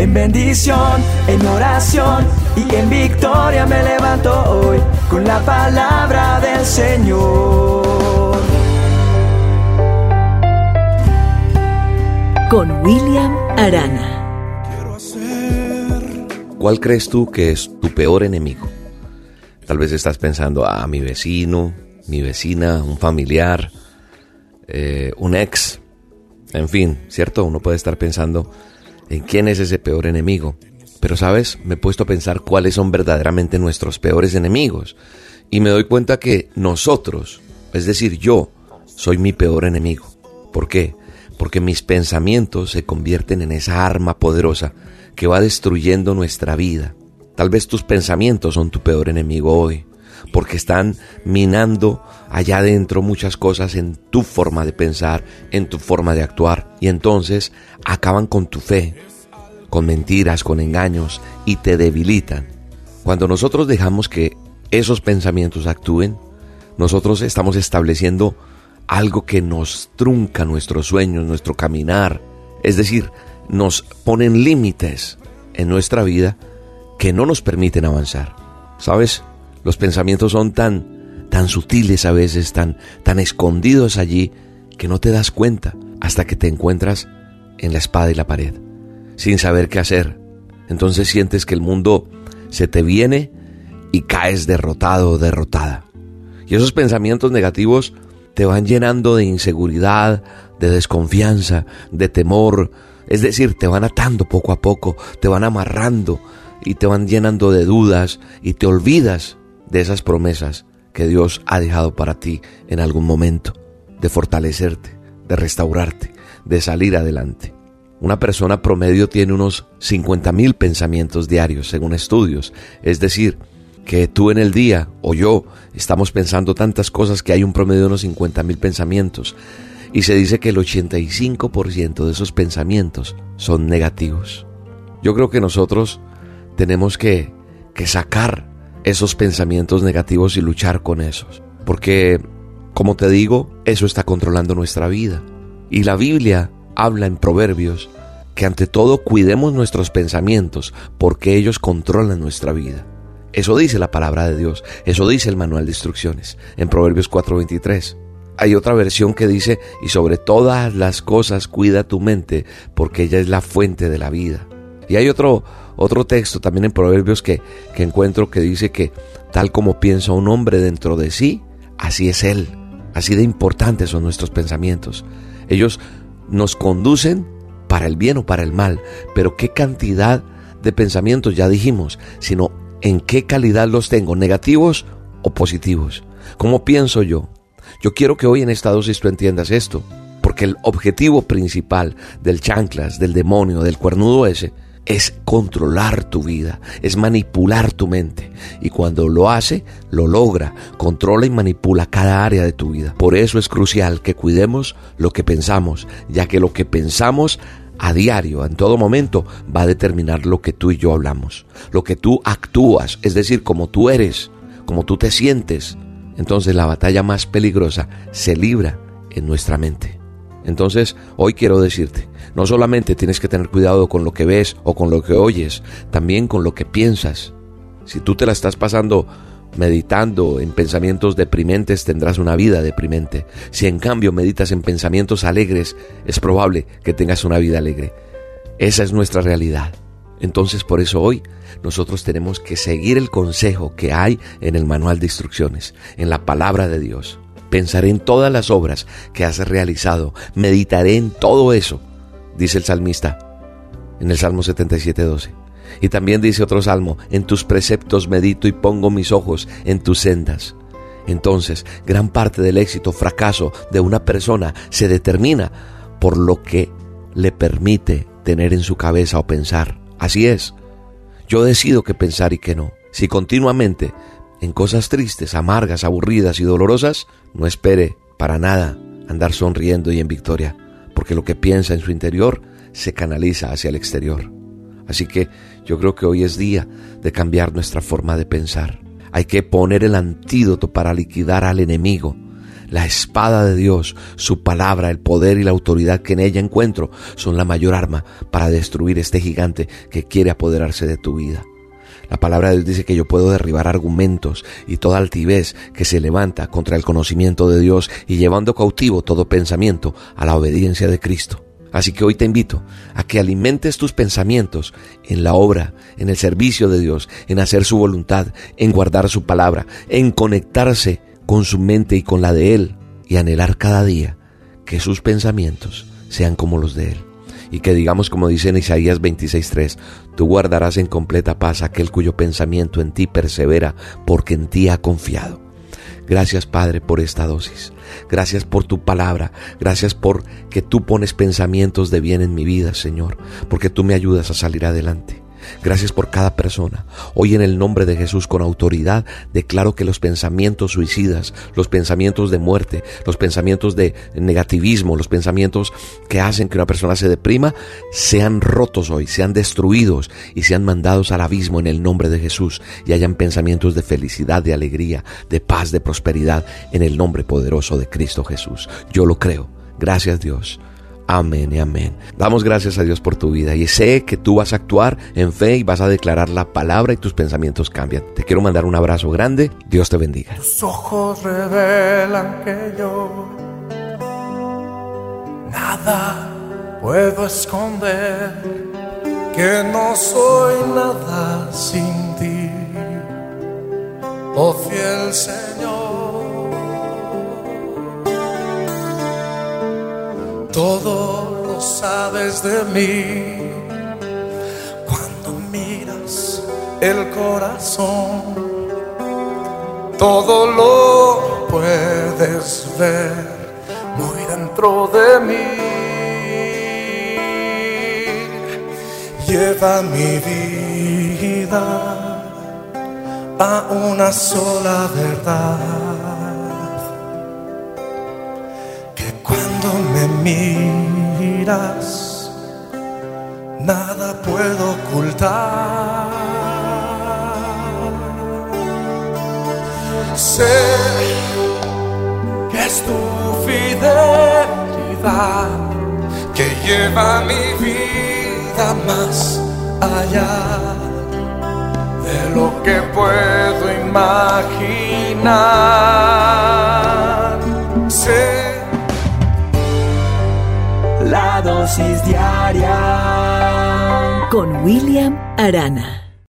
En bendición, en oración y en victoria me levanto hoy con la palabra del Señor. Con William Arana. ¿Cuál crees tú que es tu peor enemigo? Tal vez estás pensando, a ah, mi vecino, mi vecina, un familiar, eh, un ex, en fin, ¿cierto? Uno puede estar pensando en quién es ese peor enemigo. Pero sabes, me he puesto a pensar cuáles son verdaderamente nuestros peores enemigos. Y me doy cuenta que nosotros, es decir, yo, soy mi peor enemigo. ¿Por qué? Porque mis pensamientos se convierten en esa arma poderosa que va destruyendo nuestra vida. Tal vez tus pensamientos son tu peor enemigo hoy, porque están minando allá adentro muchas cosas en tu forma de pensar, en tu forma de actuar, y entonces acaban con tu fe, con mentiras, con engaños, y te debilitan. Cuando nosotros dejamos que esos pensamientos actúen, nosotros estamos estableciendo algo que nos trunca nuestros sueños, nuestro caminar, es decir, nos ponen límites en nuestra vida que no nos permiten avanzar. ¿Sabes? Los pensamientos son tan tan sutiles a veces, tan tan escondidos allí que no te das cuenta hasta que te encuentras en la espada y la pared, sin saber qué hacer. Entonces sientes que el mundo se te viene y caes derrotado o derrotada. Y esos pensamientos negativos te van llenando de inseguridad, de desconfianza, de temor, es decir, te van atando poco a poco, te van amarrando y te van llenando de dudas y te olvidas de esas promesas que Dios ha dejado para ti en algún momento, de fortalecerte, de restaurarte, de salir adelante. Una persona promedio tiene unos 50 mil pensamientos diarios, según estudios. Es decir, que tú en el día o yo estamos pensando tantas cosas que hay un promedio de unos 50 mil pensamientos y se dice que el 85% de esos pensamientos son negativos. Yo creo que nosotros tenemos que, que sacar esos pensamientos negativos y luchar con esos, porque, como te digo, eso está controlando nuestra vida. Y la Biblia habla en Proverbios que ante todo cuidemos nuestros pensamientos porque ellos controlan nuestra vida. Eso dice la palabra de Dios, eso dice el manual de instrucciones en Proverbios 4:23. Hay otra versión que dice, y sobre todas las cosas cuida tu mente, porque ella es la fuente de la vida. Y hay otro, otro texto también en Proverbios que, que encuentro que dice que tal como piensa un hombre dentro de sí, así es él. Así de importantes son nuestros pensamientos. Ellos nos conducen para el bien o para el mal, pero qué cantidad de pensamientos ya dijimos, sino en qué calidad los tengo, negativos o positivos. ¿Cómo pienso yo? Yo quiero que hoy en esta dosis tú entiendas esto, porque el objetivo principal del chanclas, del demonio, del cuernudo ese, es controlar tu vida, es manipular tu mente. Y cuando lo hace, lo logra, controla y manipula cada área de tu vida. Por eso es crucial que cuidemos lo que pensamos, ya que lo que pensamos a diario, en todo momento, va a determinar lo que tú y yo hablamos, lo que tú actúas, es decir, como tú eres, como tú te sientes, entonces la batalla más peligrosa se libra en nuestra mente. Entonces, hoy quiero decirte, no solamente tienes que tener cuidado con lo que ves o con lo que oyes, también con lo que piensas. Si tú te la estás pasando meditando en pensamientos deprimentes, tendrás una vida deprimente. Si en cambio meditas en pensamientos alegres, es probable que tengas una vida alegre. Esa es nuestra realidad. Entonces por eso hoy nosotros tenemos que seguir el consejo que hay en el manual de instrucciones, en la palabra de Dios. Pensaré en todas las obras que has realizado, meditaré en todo eso, dice el salmista en el Salmo 77.12. Y también dice otro salmo, en tus preceptos medito y pongo mis ojos en tus sendas. Entonces, gran parte del éxito, fracaso de una persona se determina por lo que le permite tener en su cabeza o pensar. Así es. Yo decido qué pensar y qué no. Si continuamente en cosas tristes, amargas, aburridas y dolorosas, no espere para nada andar sonriendo y en victoria, porque lo que piensa en su interior se canaliza hacia el exterior. Así que yo creo que hoy es día de cambiar nuestra forma de pensar. Hay que poner el antídoto para liquidar al enemigo. La espada de Dios, su palabra, el poder y la autoridad que en ella encuentro son la mayor arma para destruir este gigante que quiere apoderarse de tu vida. La palabra de Dios dice que yo puedo derribar argumentos y toda altivez que se levanta contra el conocimiento de Dios y llevando cautivo todo pensamiento a la obediencia de Cristo. Así que hoy te invito a que alimentes tus pensamientos en la obra, en el servicio de Dios, en hacer su voluntad, en guardar su palabra, en conectarse con su mente y con la de Él y anhelar cada día que sus pensamientos sean como los de Él. Y que digamos como dice en Isaías 26:3, tú guardarás en completa paz aquel cuyo pensamiento en ti persevera porque en ti ha confiado. Gracias Padre por esta dosis. Gracias por tu palabra. Gracias por que tú pones pensamientos de bien en mi vida, Señor. Porque tú me ayudas a salir adelante. Gracias por cada persona. Hoy en el nombre de Jesús con autoridad declaro que los pensamientos suicidas, los pensamientos de muerte, los pensamientos de negativismo, los pensamientos que hacen que una persona se deprima, sean rotos hoy, sean destruidos y sean mandados al abismo en el nombre de Jesús y hayan pensamientos de felicidad, de alegría, de paz, de prosperidad en el nombre poderoso de Cristo Jesús. Yo lo creo. Gracias Dios. Amén y amén. Damos gracias a Dios por tu vida y sé que tú vas a actuar en fe y vas a declarar la palabra y tus pensamientos cambian. Te quiero mandar un abrazo grande. Dios te bendiga. Tus ojos revelan que yo nada puedo esconder, que no soy nada sin ti, oh fiel Señor. Todo lo sabes de mí. Cuando miras el corazón, todo lo puedes ver muy dentro de mí. Lleva mi vida a una sola verdad Cuando me miras, nada puedo ocultar. Sé que es tu fidelidad que lleva mi vida más allá de lo que puedo imaginar. Con William Arana.